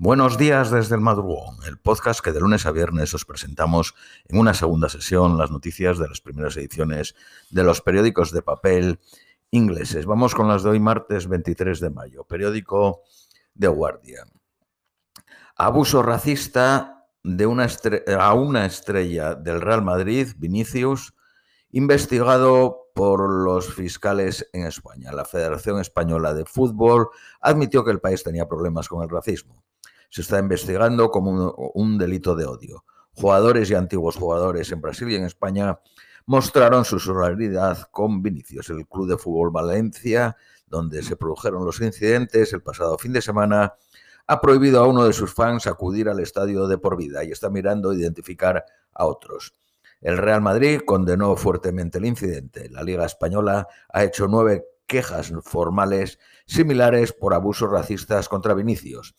Buenos días desde el madrugón, el podcast que de lunes a viernes os presentamos en una segunda sesión las noticias de las primeras ediciones de los periódicos de papel ingleses. Vamos con las de hoy martes 23 de mayo, periódico The Guardian. Abuso racista de una a una estrella del Real Madrid, Vinicius, investigado por los fiscales en España. La Federación Española de Fútbol admitió que el país tenía problemas con el racismo. Se está investigando como un, delito de odio. Jugadores y antiguos jugadores en Brasil y en España mostraron su solidaridad con Vinicius. El Club de Fútbol Valencia, donde se produjeron los incidentes el pasado fin de semana, ha prohibido a uno de sus fans acudir al estadio de por vida y está mirando identificar a otros. El Real Madrid condenó fuertemente el incidente. La Liga Española ha hecho nueve quejas formales similares por abusos racistas contra Vinicius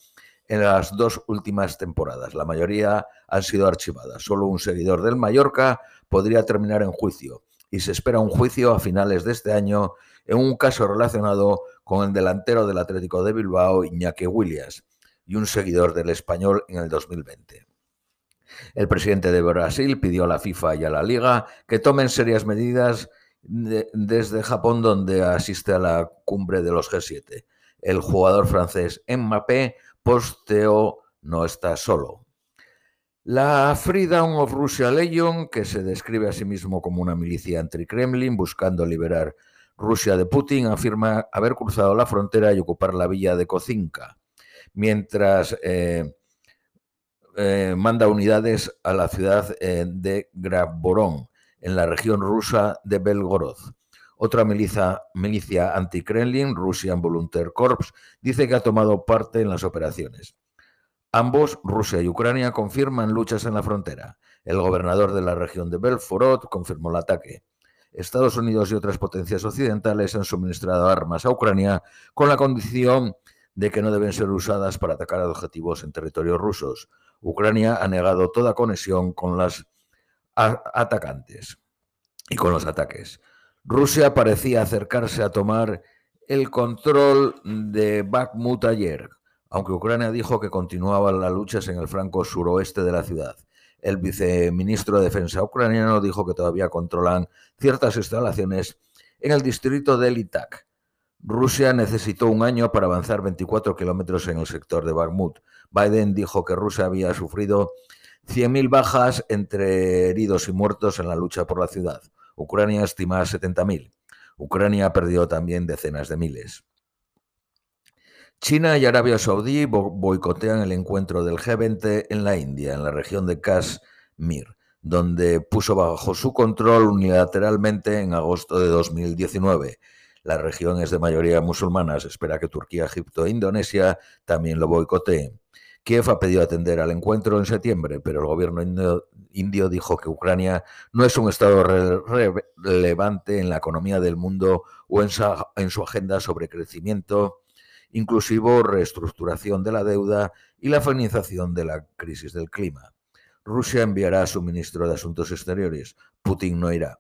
en las dos últimas temporadas. La mayoría han sido archivadas. Solo un seguidor del Mallorca podría terminar en juicio y se espera un juicio a finales de este año en un caso relacionado con el delantero del Atlético de Bilbao, Iñaki Williams, y un seguidor del español en el 2020. El presidente de Brasil pidió a la FIFA y a la Liga que tomen serias medidas desde Japón, donde asiste a la cumbre de los G7. El jugador francés Mbappé posteó no está solo. La Freedom of Russia Legion, que se describe a sí mismo como una milicia anti-Kremlin buscando liberar Rusia de Putin, afirma haber cruzado la frontera y ocupar la villa de Kozinka, mientras eh, eh, manda unidades a la ciudad eh, de Graborón, en la región rusa de Belgorod. Otra milicia, anti-Kremlin, Russian Volunteer Corps, dice que ha tomado parte en las operaciones. Ambos, Rusia y Ucrania, confirman luchas en la frontera. El gobernador de la región de Belforod confirmó el ataque. Estados Unidos y otras potencias occidentales han suministrado armas a Ucrania con la condición de que no deben ser usadas para atacar objetivos en territorios rusos. Ucrania ha negado toda conexión con las atacantes y con los ataques. Rusia parecía acercarse a tomar el control de Bakhmut ayer, aunque Ucrania dijo que continuaban las luchas en el franco suroeste de la ciudad. El viceministro de Defensa ucraniano dijo que todavía controlan ciertas instalaciones en el distrito de Litak. Rusia necesitó un año para avanzar 24 kilómetros en el sector de Bakhmut. Biden dijo que Rusia había sufrido 100.000 bajas entre heridos y muertos en la lucha por la ciudad. Ucrania estima 70.000. Ucrania perdió también decenas de miles. China y Arabia Saudí boicotean el encuentro del G20 en la India, en la región de Kashmir, donde puso bajo su control unilateralmente en agosto de 2019. La región es de mayoría musulmana. Se espera que Turquía, Egipto e Indonesia también lo boicoteen. Kiev ha pedido atender al encuentro en septiembre, pero el gobierno indio, dijo que Ucrania no es un estado relevante en la economía del mundo o en su, agenda sobre crecimiento inclusivo, reestructuración de la deuda y la feminización de la crisis del clima. Rusia enviará a su ministro de Asuntos Exteriores. Putin no irá.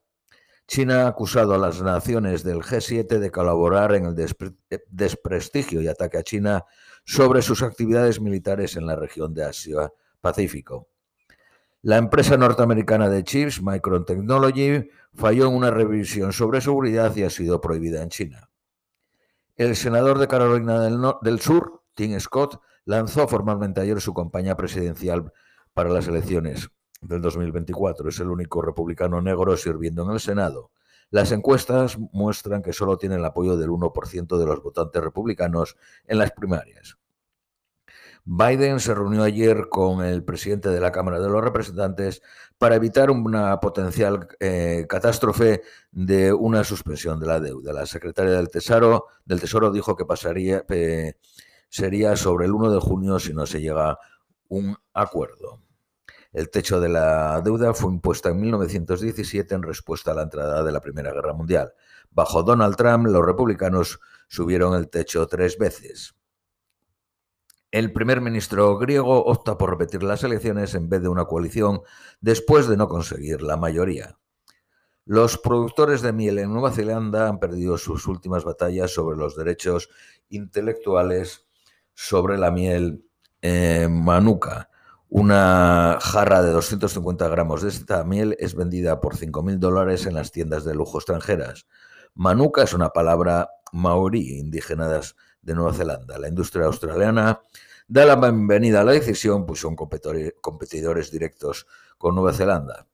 China ha acusado a las naciones del G7 de colaborar en el desprestigio y ataque a China sobre sus actividades militares en la región de Asia-Pacífico. La empresa norteamericana de chips, Micron Technology, falló en una revisión sobre seguridad y ha sido prohibida en China. El senador de Carolina del, Sur, Tim Scott, lanzó formalmente ayer su campaña presidencial para las elecciones del 2024. Es el único republicano negro sirviendo en el Senado. Las encuestas muestran que solo tiene el apoyo del 1% de los votantes republicanos en las primarias. Biden se reunió ayer con el presidente de la Cámara de los Representantes para evitar una potencial eh, catástrofe de una suspensión de la deuda. La secretaria del Tesoro, del Tesoro dijo que pasaría, sería sobre el 1 de junio si no se llega a un acuerdo. El techo de la deuda fue impuesto en 1917 en respuesta a la entrada de la Primera Guerra Mundial. Bajo Donald Trump, los republicanos subieron el techo tres veces. El primer ministro griego opta por repetir las elecciones en vez de una coalición después de no conseguir la mayoría. Los productores de miel en Nueva Zelanda han perdido sus últimas batallas sobre los derechos intelectuales sobre la miel eh, Manuka, una jarra de 250 gramos de esta miel es vendida por 5.000 dólares en las tiendas de lujo extranjeras. Manuka es una palabra maorí, indígena de Nueva Zelanda. La industria australiana da la bienvenida a la decisión, pues son competidores directos con Nueva Zelanda.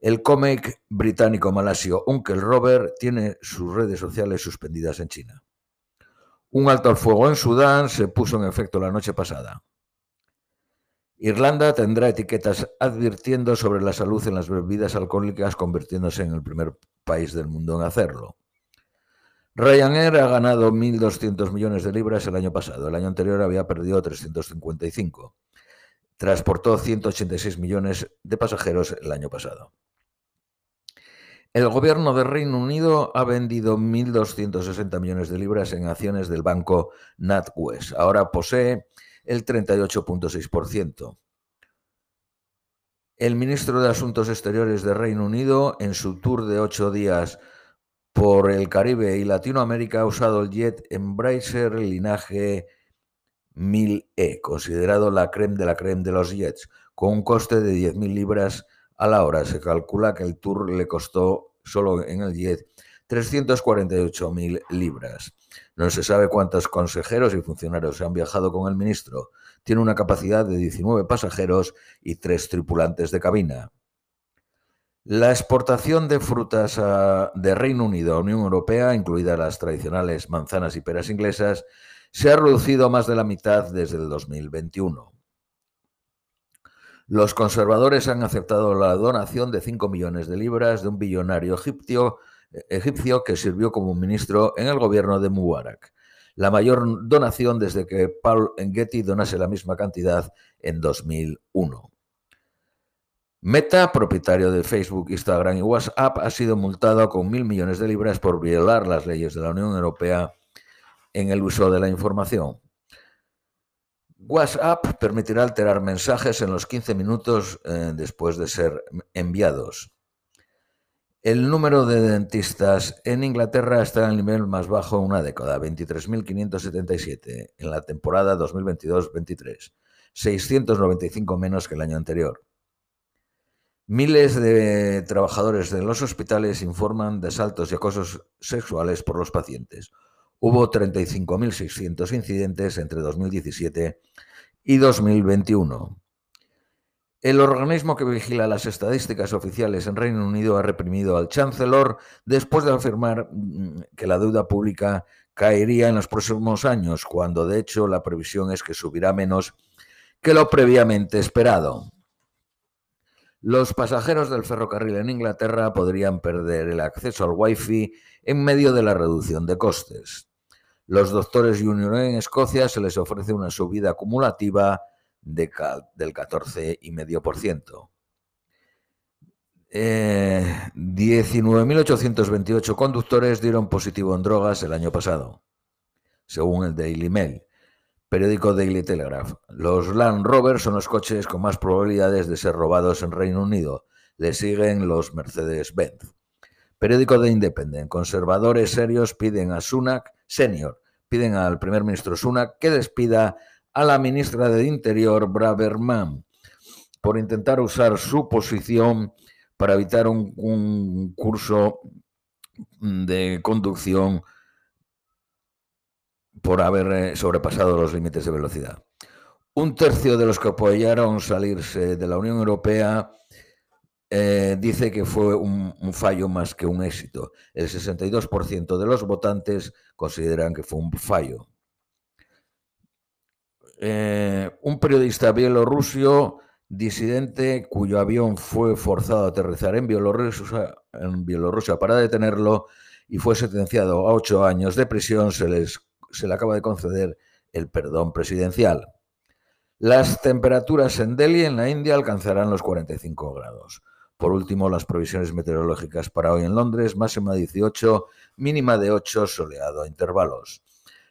El cómic británico malasio Uncle Robert tiene sus redes sociales suspendidas en China. Un alto al fuego en Sudán se puso en efecto la noche pasada. Irlanda tendrá etiquetas advirtiendo sobre la salud en las bebidas alcohólicas, convirtiéndose en el primer país del mundo en hacerlo. Ryanair ha ganado 1.200 millones de libras el año pasado. El año anterior había perdido 355. Transportó 186 millones de pasajeros el año pasado. El gobierno de Reino Unido ha vendido 1.260 millones de libras en acciones del banco NatWest. Ahora posee el 38.6%. El ministro de Asuntos Exteriores de Reino Unido, en su tour de ocho días por el Caribe y Latinoamérica, ha usado el jet Embracer linaje 1000E, considerado la creme de la creme de los jets, con un coste de 10.000 libras a la hora. Se calcula que el tour le costó solo en el jet 348.000 libras. No se sabe cuántos consejeros y funcionarios han viajado con el ministro. Tiene una capacidad de 19 pasajeros y tres tripulantes de cabina. La exportación de frutas de Reino Unido a Unión Europea, incluidas las tradicionales manzanas y peras inglesas, se ha reducido a más de la mitad desde el 2021. Los conservadores han aceptado la donación de 5 millones de libras de un billonario egipcio egipcio que sirvió como ministro en el gobierno de Mubarak. La mayor donación desde que Paul Getty donase la misma cantidad en 2001. Meta, propietario de Facebook, Instagram y WhatsApp, ha sido multado con mil millones de libras por violar las leyes de la Unión Europea en el uso de la información. WhatsApp permitirá alterar mensajes en los 15 minutos eh, después de ser enviados. El número de dentistas en Inglaterra está en el nivel más bajo en una década, 23.577, en la temporada 2022-23, 695 menos que el año anterior. Miles de trabajadores de los hospitales informan de asaltos y acosos sexuales por los pacientes. Hubo 35.600 incidentes entre 2017 y 2021. El organismo que vigila las estadísticas oficiales en Reino Unido ha reprimido al Chancellor después de afirmar mm, que la deuda pública caería en los próximos años, cuando de hecho la previsión es que subirá menos que lo previamente esperado. Los pasajeros del ferrocarril en Inglaterra podrían perder el acceso al Wi-Fi en medio de la reducción de costes. Los doctores junior en Escocia se les ofrece una subida acumulativa de, del 14,5%. Eh, 19.828 conductores dieron positivo en drogas el año pasado, según el Daily Mail, periódico Daily Telegraph. Los Land Rover son los coches con más probabilidades de ser robados en Reino Unido. Le siguen los Mercedes-Benz. Periódico de Independent. Conservadores serios piden a Sunak, senior, piden al primer ministro Sunak que despida a la ministra de Interior, Braverman, por intentar usar su posición para evitar un, curso de conducción por haber eh, sobrepasado los límites de velocidad. Un tercio de los que apoyaron salirse de la Unión Europea eh, dice que fue un, fallo más que un éxito. El 62% de los votantes consideran que fue un fallo. Eh, un periodista bielorruso disidente cuyo avión fue forzado a aterrizar en Bielorrusia, para detenerlo y fue sentenciado a ocho años de prisión, se, les, se le acaba de conceder el perdón presidencial. Las temperaturas en Delhi, en la India, alcanzarán los 45 grados. Por último, las previsiones meteorológicas para hoy en Londres, máxima 18, mínima de 8, soleado a intervalos.